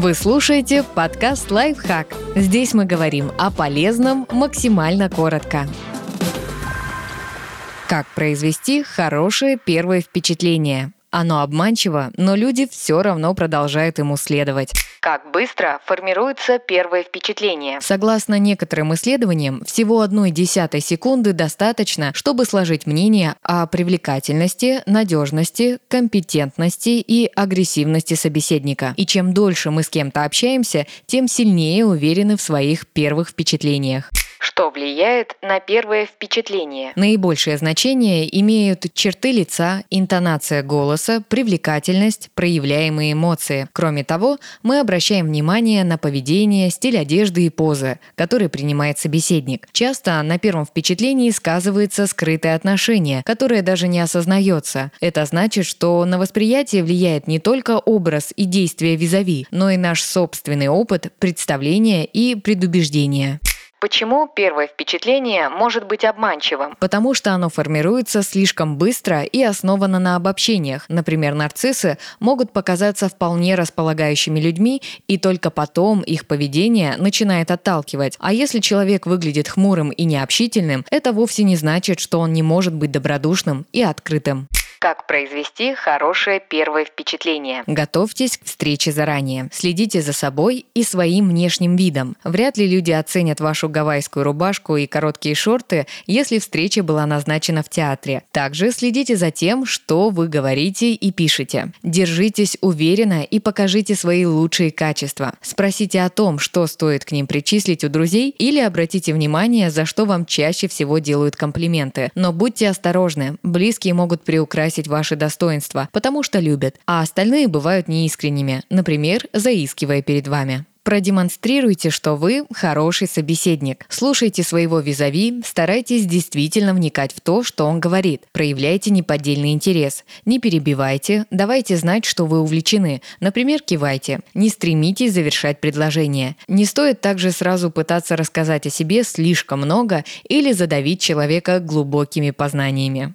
Вы слушаете подкаст «Лайфхак». Здесь мы говорим о полезном максимально коротко. Как произвести хорошее первое впечатление? Оно обманчиво, но люди все равно продолжают ему следовать. Как быстро формируется первое впечатление? Согласно некоторым исследованиям, всего одной десятой секунды достаточно, чтобы сложить мнение о привлекательности, надежности, компетентности и агрессивности собеседника. И чем дольше мы с кем-то общаемся, тем сильнее уверены в своих первых впечатлениях. Что влияет на первое впечатление? Наибольшее значение имеют черты лица, интонация голоса, привлекательность, проявляемые эмоции. Кроме того, мы обращаем внимание на поведение, стиль одежды и позы, который принимает собеседник. Часто на первом впечатлении сказывается скрытое отношение, которое даже не осознается. Это значит, что на восприятие влияет не только образ и действия визави, но и наш собственный опыт, представления и предубеждения. Почему первое впечатление может быть обманчивым? Потому что оно формируется слишком быстро и основано на обобщениях. Например, нарциссы могут показаться вполне располагающими людьми, и только потом их поведение начинает отталкивать. А если человек выглядит хмурым и необщительным, это вовсе не значит, что он не может быть добродушным и открытым. Как произвести хорошее первое впечатление? Готовьтесь к встрече заранее. Следите за собой и своим внешним видом. Вряд ли люди оценят вашу гавайскую рубашку и короткие шорты, если встреча была назначена в театре. Также следите за тем, что вы говорите и пишете. Держитесь уверенно и покажите свои лучшие качества. Спросите о том, что стоит к ним причислить у друзей или обратите внимание, за что вам чаще всего делают комплименты. Но будьте осторожны, близкие могут приукрасить украсить ваши достоинства, потому что любят, а остальные бывают неискренними, например, заискивая перед вами. Продемонстрируйте, что вы хороший собеседник. Слушайте своего визави, старайтесь действительно вникать в то, что он говорит. Проявляйте неподдельный интерес. Не перебивайте, давайте знать, что вы увлечены. Например, кивайте. Не стремитесь завершать предложение. Не стоит также сразу пытаться рассказать о себе слишком много или задавить человека глубокими познаниями.